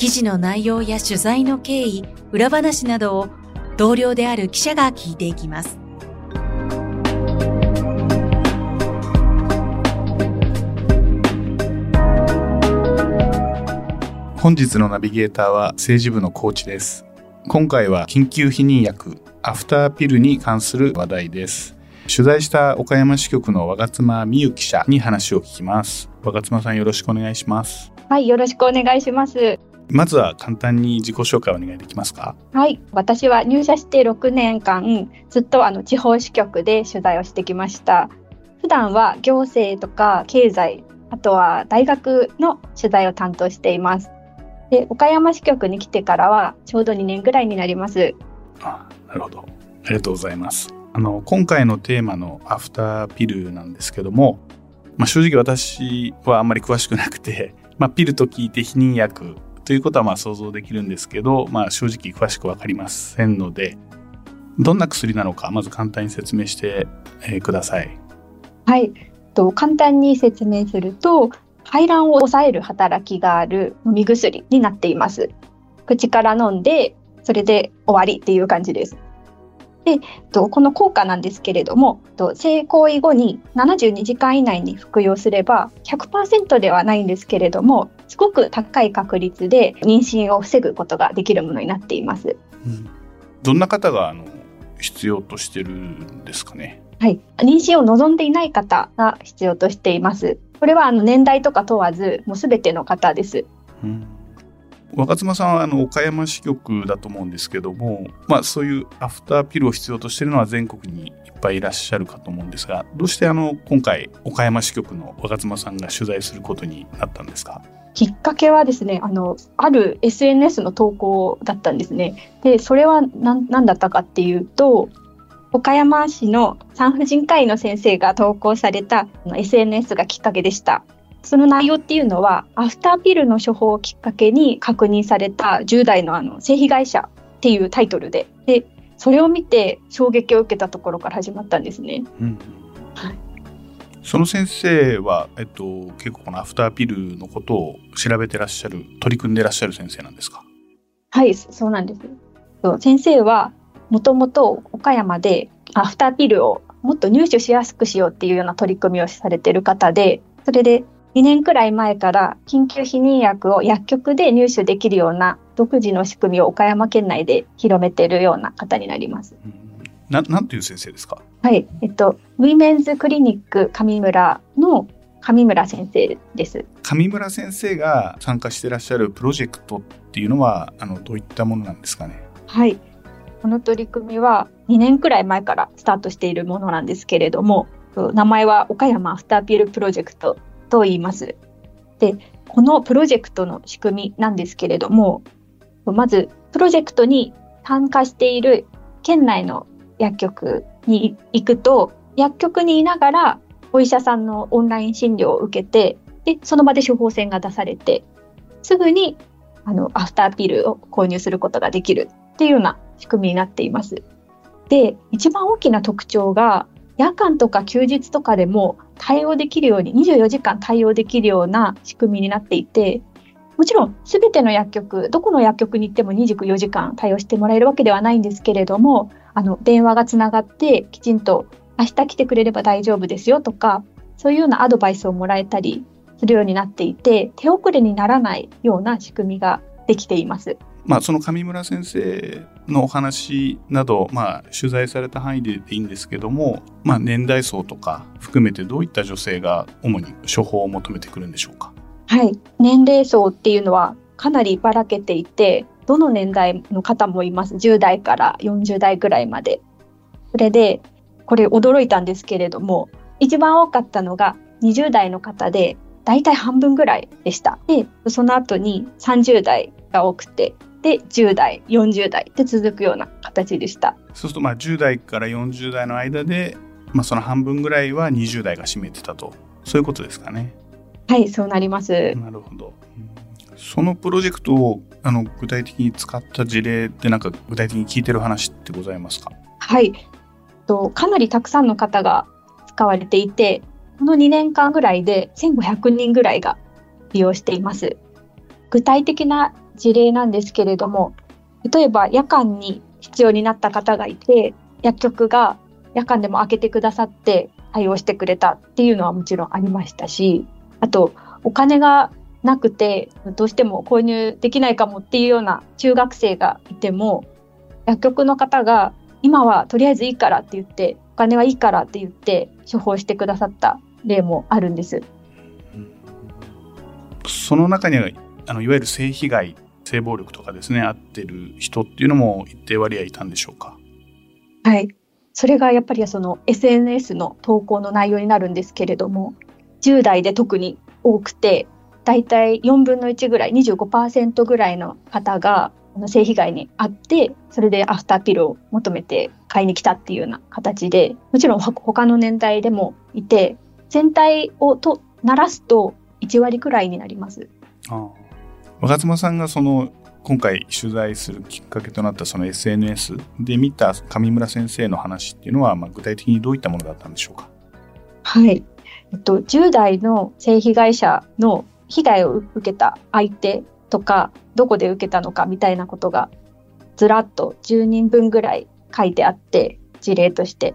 記事の内容や取材の経緯、裏話などを同僚である記者が聞いていきます。本日のナビゲーターは政治部のコーチです。今回は緊急避妊薬アフターピルに関する話題です。取材した岡山支局の若妻美優記者に話を聞きます。若妻さんよろしくお願いします。はい、よろしくお願いします。まずは簡単に自己紹介をお願いできますか？はい、私は入社して6年間、ずっとあの地方支局で取材をしてきました。普段は行政とか経済、あとは大学の取材を担当しています。で、岡山支局に来てからはちょうど2年ぐらいになります。あ、なるほど。ありがとうございます。あの今回のテーマのアフターピルなんですけども、まあ、正直私はあんまり詳しくなくて、まあ、ピルと聞いて避妊薬ということはまあ想像できるんですけど、まあ、正直詳しく分かりませんのでどんな薬なのかまず簡単に説明して、え、ください。はいと簡単に説明すると排卵を抑える働きがある飲み薬になっています。口から飲んでそれで終わりっていう感じです。で、この効果なんですけれども、性行為後に72時間以内に服用すれば100%ではないんですけれども、すごく高い確率で妊娠を防ぐことができるものになっています。うん、どんな方があの必要としてるんですかね？はい、妊娠を望んでいない方が必要としています。これはあの年代とか問わず、もうすべての方です。うん若妻さんはあの岡山支局だと思うんですけども、まあ、そういうアフターピルを必要としているのは全国にいっぱいいらっしゃるかと思うんですがどうしてあの今回岡山支局の若妻さんが取材することになったんですか？きっかけはですねあのある SNS の投稿だったんですね。でそれは何だったかっていうと岡山市の産婦人科医の先生が投稿された SNS がきっかけでした。その内容っていうのは、アフターピルの処方をきっかけに確認された10代のあの性被害者っていうタイトルで、で、それを見て衝撃を受けたところから始まったんですね。うん、はい。その先生は、えっと、結構このアフターピルのことを調べてらっしゃる、取り組んでらっしゃる先生なんですか？はい、そうなんです。先生は、もともと岡山でアフターピルをもっと入手しやすくしようっていうような取り組みをされてる方で、それで2年くらい前から緊急避妊薬を薬局で入手できるような独自の仕組みを岡山県内で広めているような方になります。ななんていう先生ですか？はい、えっと、ウィメンズクリニック上村の上村先生です。上村先生が参加していらっしゃるプロジェクトっていうのは、あの、どういったものなんですかね？はい。この取り組みは2年くらい前からスタートしているものなんですけれども、名前は岡山アフターピルプロジェクトと言います。で、このプロジェクトの仕組みなんですけれども、まず、プロジェクトに参加している県内の薬局に行くと、薬局にいながらお医者さんのオンライン診療を受けて、で、その場で処方箋が出されて、すぐにあのアフターピルを購入することができるっていうような仕組みになっています。で、一番大きな特徴が、夜間とか休日とかでも対応できるように、24時間対応できるような仕組みになっていて、もちろん全ての薬局、どこの薬局に行っても24時間対応してもらえるわけではないんですけれども、あの、電話がつながってきちんと明日来てくれれば大丈夫ですよとか、そういうようなアドバイスをもらえたりするようになっていて、手遅れにならないような仕組みができています。まあ、その上村先生のお話など、まあ、取材された範囲でいいんですけども、まあ、年代層とか含めてどういった女性が主に処方を求めてくるんでしょうか？はい、年齢層っていうのはかなりばらけていて、どの年代の方もいます。10代から40代ぐらいまで。それで、これ驚いたんですけれども、一番多かったのが20代の方で、大体半分ぐらいでした。で、その後に30代が多くて、で10代40代で続くような形でした。そうするとまあ10代から40代の間で、まあ、その半分ぐらいは20代が占めてたと。そういうことですかね。はいそうなります。なるほど、そのプロジェクトをあの具体的に使った事例ってなんか具体的に聞いてる話ってございますか？はい。とかなりたくさんの方が使われていてこの2年間ぐらいで1500人ぐらいが利用しています。具体的な事例なんですけれども例えば夜間に必要になった方がいて薬局が夜間でも開けてくださって対応してくれたっていうのはもちろんありましたしあとお金がなくてどうしても購入できないかもっていうような中学生がいても薬局の方が今はとりあえずいいからって言ってお金はいいからって言って処方してくださった例もあるんです。その中にはあのいわゆる性被害性暴力とかですね合ってる人っていうのも一定割合いたんでしょうか？はい。それがやっぱりその SNS の投稿の内容になるんですけれども10代で特に多くて大体4分の1ぐらい25%ぐらいの方が性被害に遭ってそれでアフターピルを求めて買いに来たっていうような形でもちろん他の年代でもいて全体をと鳴らすと1割くらいになります。ああ若妻さんがその今回取材するきっかけとなったその SNS で見た上村先生の話っていうのは、まあ、具体的にどういったものだったんでしょうか？はい、えっと、10代の性被害者の被害を受けた相手とかどこで受けたのかみたいなことがずらっと10人分ぐらい書いてあって事例として。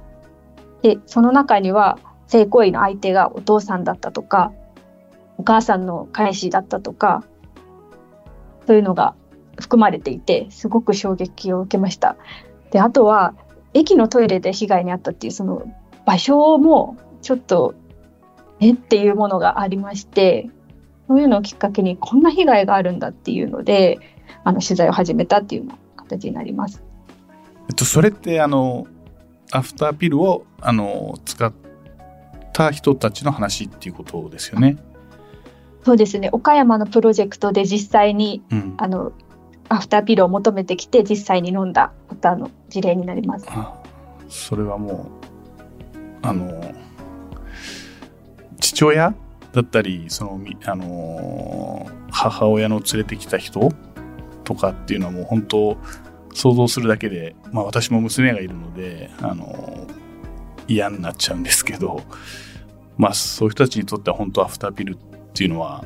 でその中には性行為の相手がお父さんだったとかお母さんの彼氏だったとかそういうのが含まれていてすごく衝撃を受けました。であとは駅のトイレで被害に遭ったっていうその場所もちょっとえ？っていうものがありましてそういうのをきっかけにこんな被害があるんだっていうのであの取材を始めたっていう形になります。えっと、それってあのアフターピルをあの使った人たちの話っていうことですよね。そうですね岡山のプロジェクトで実際に、うん、あのアフターピルを求めてきて実際に飲んだ方の事例になります。それはもうあの父親だったりそのあの母親の連れてきた人とかっていうのはもう本当想像するだけで、まあ、私も娘がいるのであの嫌になっちゃうんですけど、まあ、そういう人たちにとっては本当アフターピルっていうのは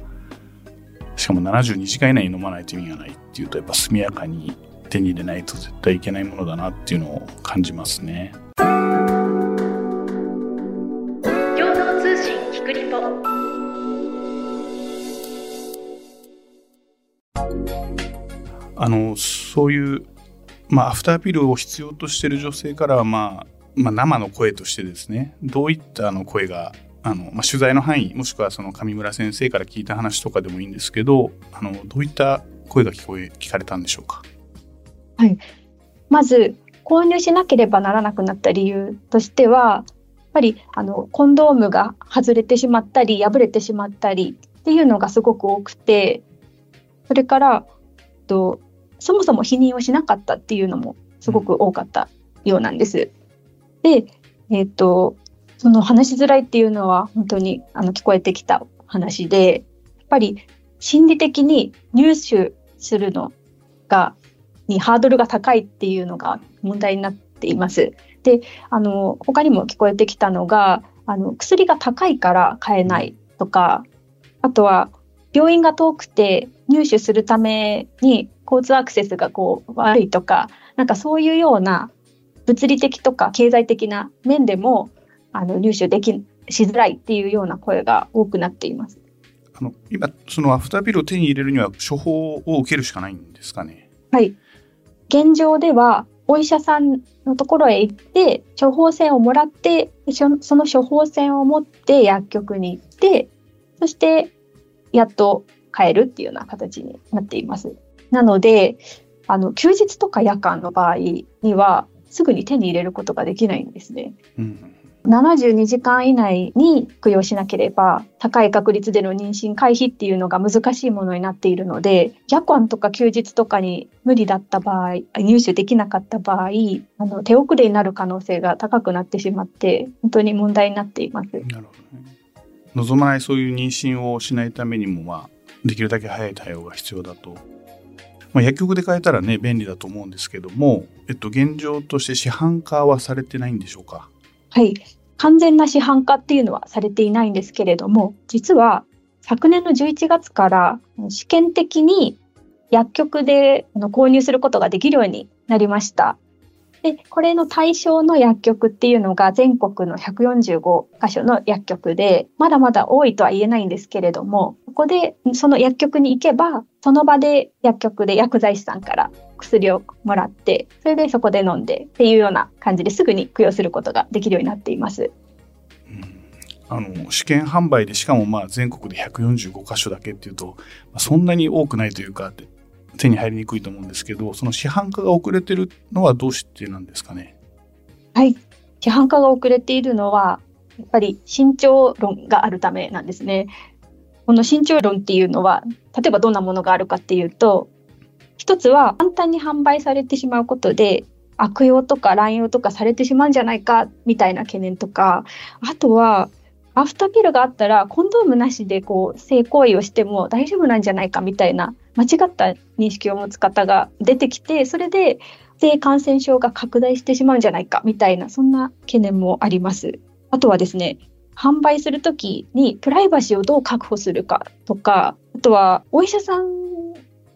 しかも72時間以内に飲まないと意味がないっていうとやっぱ速やかに手に入れないと絶対いけないものだなっていうのを感じますね。共同通信キクリポあのそういうまあアフターピルを必要としている女性からはまあまあ、生の声としてですねどういったあの声があの、まあ、取材の範囲もしくはその上村先生から聞いた話とかでもいいんですけどあのどういった声が聞こえ聞かれたんでしょうか？はい、まず購入しなければならなくなった理由としてはやっぱりあのコンドームが外れてしまったり破れてしまったりっていうのがすごく多くてそれからとそもそも否認をしなかったっていうのもすごく多かったようなんです。で、えっ、ー、とその話しづらいっていうのは本当にあの聞こえてきた話で、やっぱり心理的に入手するのが、にハードルが高いっていうのが問題になっています。で、あの、他にも聞こえてきたのが、あの、薬が高いから買えないとか、あとは病院が遠くて入手するために交通アクセスがこう悪いとか、なんかそういうような物理的とか経済的な面でもあの入手できしづらいっていうような声が多くなっています。あの今そのアフターピルを手に入れるには処方を受けるしかないんですかね。はい。現状ではお医者さんのところへ行って処方箋をもらってその処方箋を持って薬局に行ってそしてやっと買えるっていうような形になっています。なのであの休日とか夜間の場合にはすぐに手に入れることができないんですね。うん72時間以内に服用しなければ高い確率での妊娠回避っていうのが難しいものになっているので夜間とか休日とかに無理だった場合入手できなかった場合あの手遅れになる可能性が高くなってしまって本当に問題になっています。なるほどね、望まないそういう妊娠をしないためにも、まあ、できるだけ早い対応が必要だとまあ、薬局で買えたらね便利だと思うんですけども、えっと、現状として市販化はされてないんでしょうか？はい完全な市販化っていうのはされていないんですけれども実は昨年の11月から試験的に薬局で購入することができるようになりました。で、これの対象の薬局っていうのが全国の145箇所の薬局で、まだまだ多いとは言えないんですけれども、ここでその薬局に行けば、その場で薬局で薬剤師さんから薬をもらって、それでそこで飲んでっていうような感じですぐに供養することができるようになっています。あの試験販売でしかもまあ全国で145箇所だけっていうと、まあ、そんなに多くないというか手に入りにくいと思うんですけど、その市販化が遅れてるのはどうしてなんですかね？はい。市販化が遅れているのは、やっぱり慎重論があるためなんですね。この慎重論っていうのは、例えばどんなものがあるかっていうと、一つは簡単に販売されてしまうことで、悪用とか乱用とかされてしまうんじゃないかみたいな懸念とか、あとはアフターピルがあったらコンドームなしでこう性行為をしても大丈夫なんじゃないかみたいな間違った認識を持つ方が出てきてそれで性感染症が拡大してしまうんじゃないかみたいなそんな懸念もあります。あとはですね販売するときにプライバシーをどう確保するかとかあとはお医者さん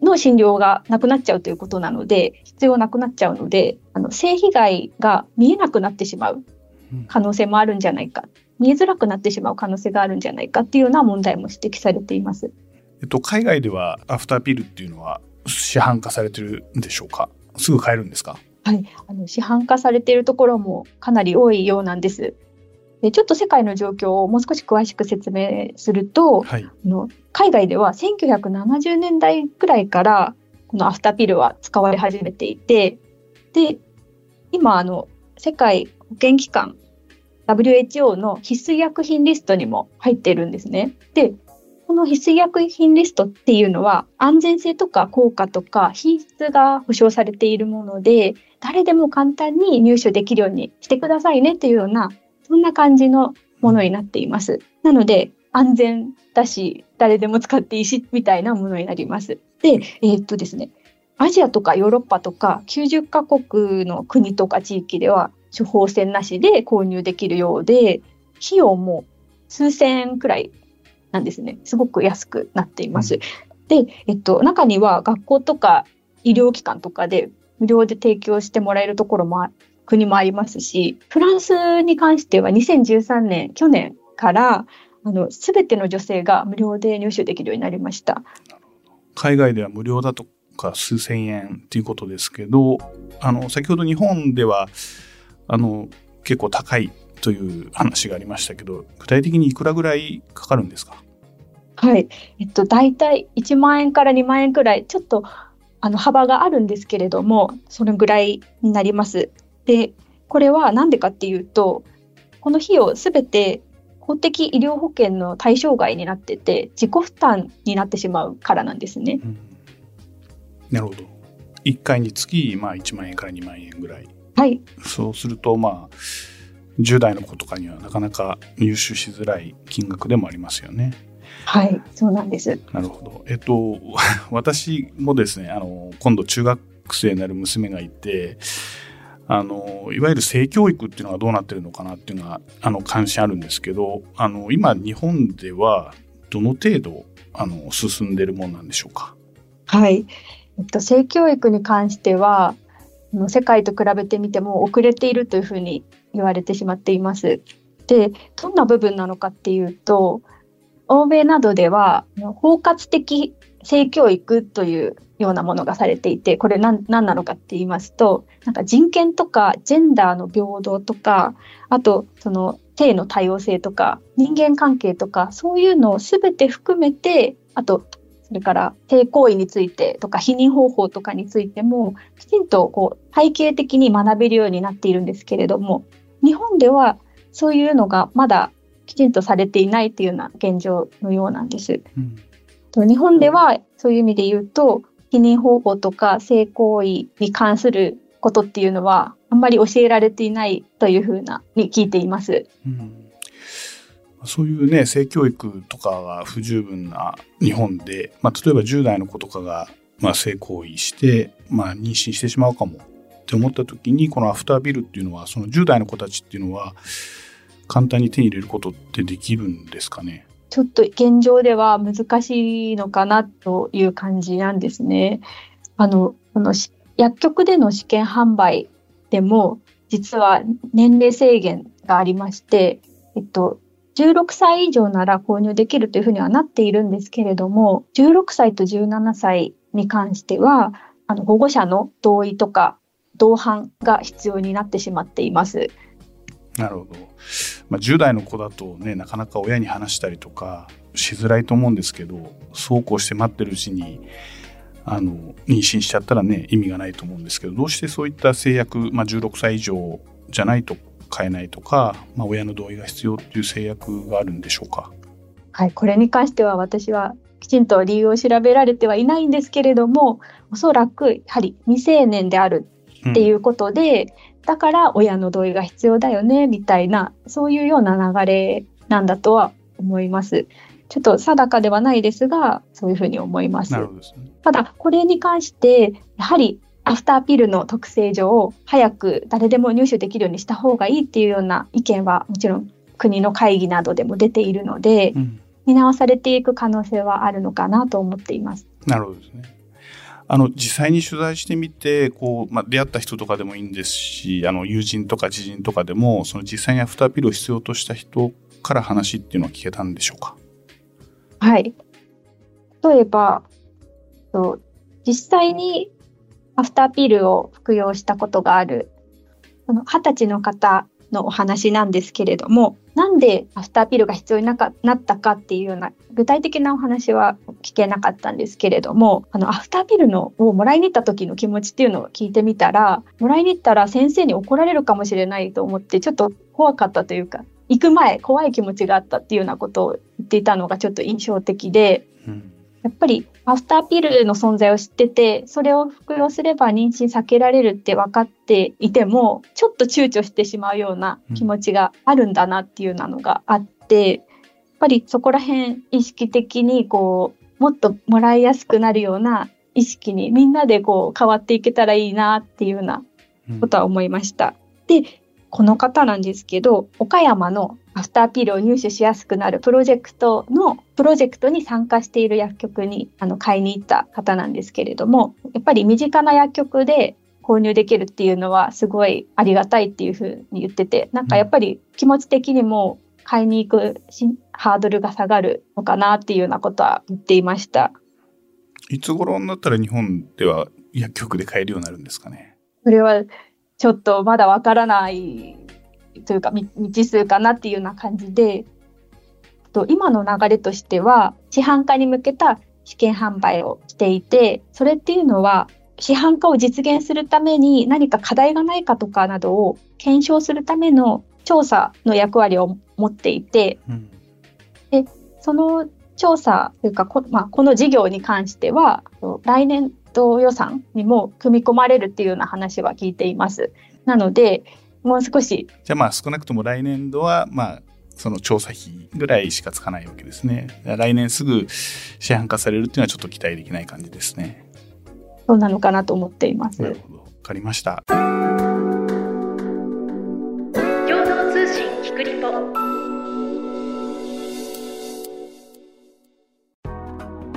の診療がなくなっちゃうということなので必要なくなっちゃうのであの性被害が見えなくなってしまう可能性もあるんじゃないか。見えづらくなってしまう可能性があるんじゃないかっていうような問題も指摘されています。えっと、海外ではアフターピルっていうのは市販化されてるんでしょうか？すぐ買えるんですか？はい、あの市販化されているところもかなり多いようなんです。でちょっと世界の状況をもう少し詳しく説明すると、はい、あの海外では1970年代くらいからこのアフターピルは使われ始めていてで今あの世界保健機関 WHO の必須医薬品リストにも入っているんですね。で、この必須医薬品リストっていうのは安全性とか効果とか品質が保証されているもので、誰でも簡単に入手できるようにしてくださいねっていうような、そんな感じのものになっています。なので、安全だし、誰でも使っていいし、みたいなものになります。で、えー、っとですね、アジアとかヨーロッパとか90カ国の国とか地域では処方箋なしで購入できるようで、費用も数千円くらいなんですね。すごく安くなっています。で、えっと、中には学校とか医療機関とかで無料で提供してもらえるところもあ国もありますし、フランスに関しては2013年、去年から、あの、すべての女性が無料で入手できるようになりました。海外では無料だとか数千円っていうことですけど、あの、先ほど日本では、あの結構高いという話がありましたけど具体的にいくらぐらいかかるんですか？はい、えっと、大体1万円から2万円くらいちょっとあの幅があるんですけれどもそのぐらいになります。でこれは何でかっていうとこの費用すべて公的医療保険の対象外になってて自己負担になってしまうからなんですね。うん、なるほど1回につき、まあ、1万円から2万円ぐらいはい、そうするとまあ10代の子とかにはなかなか入手しづらい金額でもありますよね。はい、そうなんです。なるほど。えっと、私もですね、あの、今度中学生になる娘がいて、あの、いわゆる性教育っていうのがどうなってるのかなっていうのが、あの、関心あるんですけど、あの、今、日本では、どの程度、あの、進んでるもんなんでしょうか？はい。えっと、性教育に関しては、世界と比べてみても遅れているというふうに言われてしまっています。で、どんな部分なのかっていうと、欧米などでは包括的性教育というようなものがされていて、これ何何なのかって言いますと、なんか人権とかジェンダーの平等とか、あとその性の多様性とか人間関係とか、そういうのを全て含めて、あとそれから性行為についてとか避妊方法とかについてもきちんとこう体系的に学べるようになっているんですけれども日本ではそういうのがまだきちんとされていないっていうような現状のようなんです。うん、日本ではそういう意味で言うと、避妊方法とか性行為に関することっていうのはあんまり教えられていないというふうなに聞いています。うんそういうね、性教育とかが不十分な日本で、まあ、例えば10代の子とかが、まあ、性行為して、まあ、妊娠してしまうかもって思った時に、このアフタービルっていうのは、その10代の子たちっていうのは、簡単に手に入れることってできるんですかね？ちょっと現状では難しいのかなという感じなんですね。あの、この薬局での試験販売でも、実は年齢制限がありまして、えっと、16歳以上なら購入できるというふうにはなっているんですけれども、16歳と17歳に関しては、あの保護者の同意とか同伴が必要になってしまっています。なるほど。まあ、10代の子だとね、なかなか親に話したりとかしづらいと思うんですけど、そうこうして待ってるうちに、あの、妊娠しちゃったらね、意味がないと思うんですけど、どうしてそういった制約、まあ、16歳以上じゃないと買えないとか、まあ、親の同意が必要っていう制約があるんでしょうか？はい、これに関しては私はきちんと理由を調べられてはいないんですけれども、おそらくやはり未成年であるっていうことで、うん、だから親の同意が必要だよねみたいなそういうような流れなんだとは思います。ちょっと定かではないですがそういうふうに思います。すね、ただこれに関してやはりアフターピルの特性上早く誰でも入手できるようにした方がいいっていうような意見はもちろん国の会議などでも出ているので、うん、見直されていく可能性はあるのかなと思っています。なるほどですね。あの実際に取材してみてこう、まあ、出会った人とかでもいいんですしあの友人とか知人とかでもその実際にアフターピルを必要とした人から話っていうのは聞けたんでしょうか？はい。例えば実際にアフターピルを服用したことがある二十歳の方のお話なんですけれどもなんでアフターピルが必要になったかっていうような具体的なお話は聞けなかったんですけれどもあのアフターピルのをもらいに行った時の気持ちっていうのを聞いてみたらもらいに行ったら先生に怒られるかもしれないと思ってちょっと怖かったというか行く前怖い気持ちがあったっていうようなことを言っていたのがちょっと印象的で、うん、やっぱりアフターピルの存在を知ってて、それを服用すれば妊娠避けられるって分かっていても、ちょっと躊躇してしまうような気持ちがあるんだなっていうのがあって、やっぱりそこら辺意識的にこう、もっともらいやすくなるような意識にみんなでこう変わっていけたらいいなっていうようなことは思いました。うん、で、この方なんですけど、岡山のアフターピルを入手しやすくなるプロジェクトのプロジェクトに参加している薬局にあの買いに行った方なんですけれども、やっぱり身近な薬局で購入できるっていうのはすごいありがたいっていうふうに言ってて、なんかやっぱり気持ち的にも買いに行くハードルが下がるのかなっていうようなことは言っていました。いつ頃になったら日本では薬局で買えるようになるんですかね？それはちょっとまだわからないというか未知数かなっていうような感じでと今の流れとしては市販化に向けた試験販売をしていてそれっていうのは市販化を実現するために何か課題がないかとかなどを検証するための調査の役割を持っていて、うん、でその調査というかこ,、まあ、この事業に関しては来年度予算にも組み込まれるっていうような話は聞いています。なのでもう少し。じゃあまあ少なくとも来年度はまあその調査費ぐらいしかつかないわけですね。来年すぐ市販化されるっていうのはちょっと期待できない感じですね。そうなのかなと思っています。なるほど。わかりました。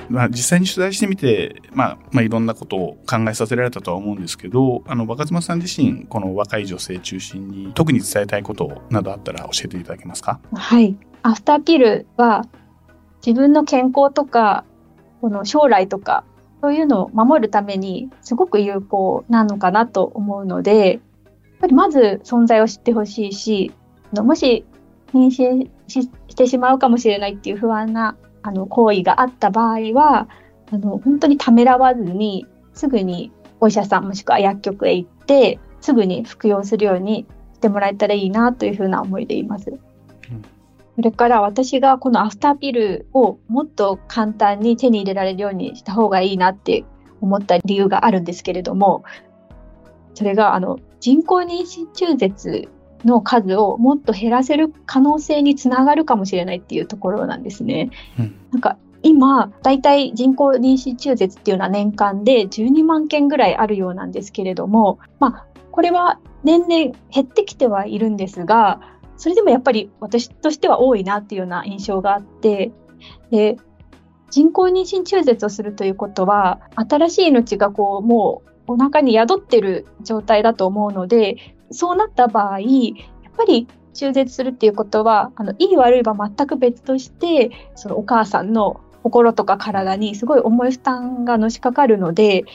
まあ、実際に取材してみて、まあ、まあ、いろんなことを考えさせられたとは思うんですけど、あの、若妻さん自身、この若い女性中心に、特に伝えたいことなどあったら教えていただけますか？はい。アフターピルは、自分の健康とか、この将来とか、そういうのを守るために、すごく有効なのかなと思うので、やっぱりまず存在を知ってほしいし、もし妊娠してしまうかもしれないっていう不安なあの行為があった場合はあの本当にためらわずにすぐにお医者さんもしくは薬局へ行ってすぐに服用するようにしてもらえたらいいなというふうな思いでいます。それから私がこのアフターピルをもっと簡単に手に入れられるようにした方がいいなって思った理由があるんですけれども、それがあの人工妊娠中絶の数をもっと減らせる可能性につながるかもしれないっていうところなんですね。うん、なんか今、大体人工妊娠中絶っていうのは年間で12万件ぐらいあるようなんですけれども、まあ、これは年々減ってきてはいるんですが、それでもやっぱり私としては多いなっていうような印象があって、で人工妊娠中絶をするということは、新しい命がこう、もうお腹に宿ってる状態だと思うので、そうなった場合、やっぱり中絶するっていうことは、あの、いい悪いは全く別として、そのお母さんの心とか体にすごい重い負担がのしかかるので、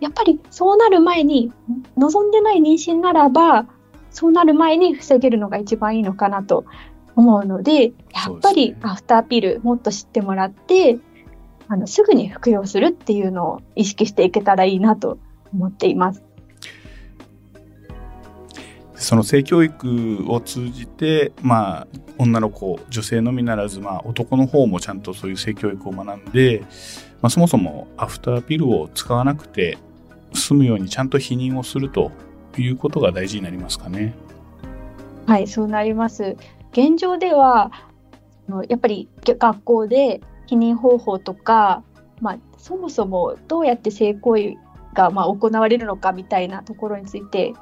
やっぱりそうなる前に望んでない妊娠ならばそうなる前に防げるのが一番いいのかなと思うのでやっぱりアフターピルもっと知ってもらって、あのすぐに服用するっていうのを意識していけたらいいなと思っています。その性教育を通じて、まあ、女の子女性のみならず、まあ、男の方もちゃんとそういう性教育を学んで、まあ、そもそもアフターピルを使わなくて済むようにちゃんと避妊をするということが大事になりますかね。はいそうなります。現状ではやっぱり学校で避妊方法とか、まあ、そもそもどうやって性行為がまあ行われるのかみたいなところについて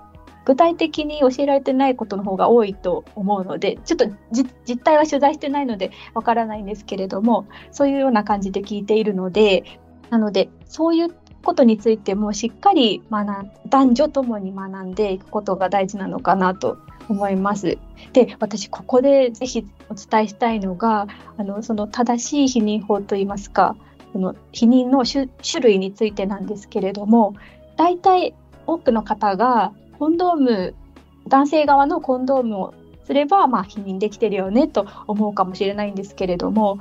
具体的に教えられてないことの方が多いと思うのでちょっと実態は取材してないのでわからないんですけれどもそういうような感じで聞いているのでなのでそういうことについてもしっかり学ん男女ともに学んでいくことが大事なのかなと思います。で私ここでぜひお伝えしたいのがあのその正しい避妊法といいますかその避妊の種類についてなんですけれども大体多くの方がコンドーム男性側のコンドームをすれば、まあ、否認できてるよねと思うかもしれないんですけれども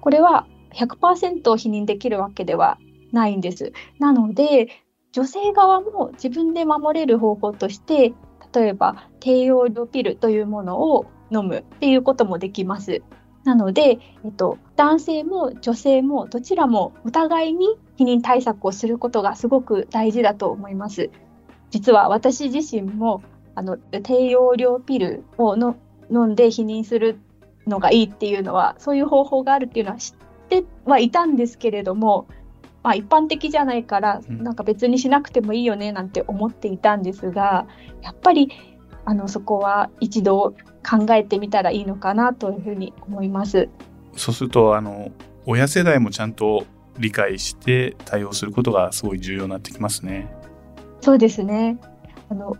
これは100%否認できるわけではないんです。なので女性側も自分で守れる方法として例えば低用量ピルというものを飲むっていうこともできます。なので、えっと、男性も女性もどちらもお互いに避妊対策をすることがすごく大事だと思います。実は私自身もあの低用量ピルをの飲んで避妊するのがいいっていうのはそういう方法があるっていうのは知ってはいたんですけれども、まあ、一般的じゃないからなんか別にしなくてもいいよねなんて思っていたんですがやっぱりあのそこは一度考えてみたらいいのかなというふうに思います。そうするとあの親世代もちゃんと理解して対応することがすごい重要になってきますね。そうですね。あの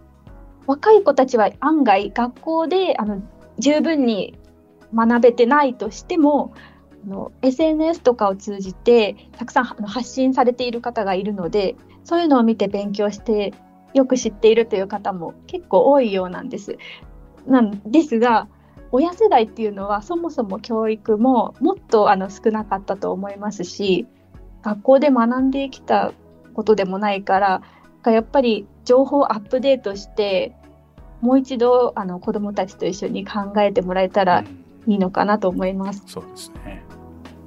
若い子たちは案外学校であの十分に学べてないとしてもあの SNS とかを通じてたくさん発信されている方がいるのでそういうのを見て勉強してよく知っているという方も結構多いようなんです。なんですが親世代っていうのはそもそも教育ももっとあの少なかったと思いますし学校で学んできたことでもないからがやっぱり情報アップデートしてもう一度あの子どもたちと一緒に考えてもらえたらいいのかなと思います。うん、そうですね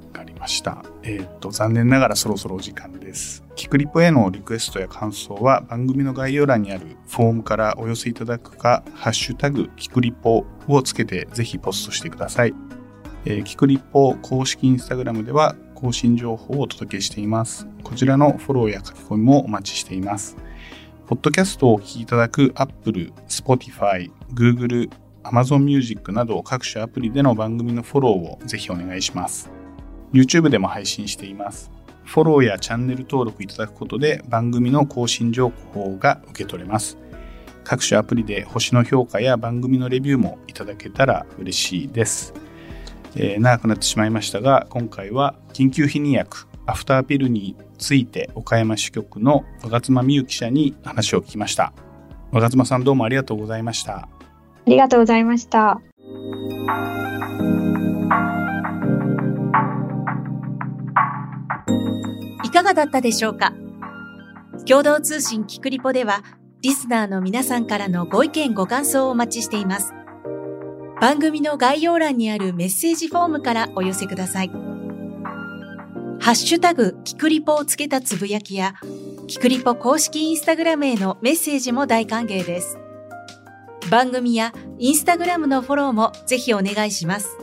わかりました。えー、っと残念ながらそろそろお時間です。キクリポへのリクエストや感想は番組の概要欄にあるフォームからお寄せいただくか、ハッシュタグキクリポをつけてぜひポストしてください。えー、キクリポ公式インスタグラムでは更新情報をお届けしています。こちらのフォローや書き込みもお待ちしています。ポッドキャストをお聞きいただく Apple、Spotify、Google、Amazon Music など各種アプリでの番組のフォローをぜひお願いします。YouTube でも配信しています。フォローやチャンネル登録いただくことで番組の更新情報が受け取れます。各種アプリで星の評価や番組のレビューもいただけたら嬉しいです。えー、長くなってしまいましたが、今回は緊急避妊薬アフターピルについて岡山支局の若妻美優記者に話を聞きました。若妻さんどうもありがとうございました。ありがとうございました。いかがだったでしょうか？共同通信キクリポではリスナーの皆さんからのご意見ご感想をお待ちしています。番組の概要欄にあるメッセージフォームからお寄せください。ハッシュタグ、キクリポをつけたつぶやきや、キクリポ公式インスタグラムへのメッセージも大歓迎です。番組やインスタグラムのフォローもぜひお願いします。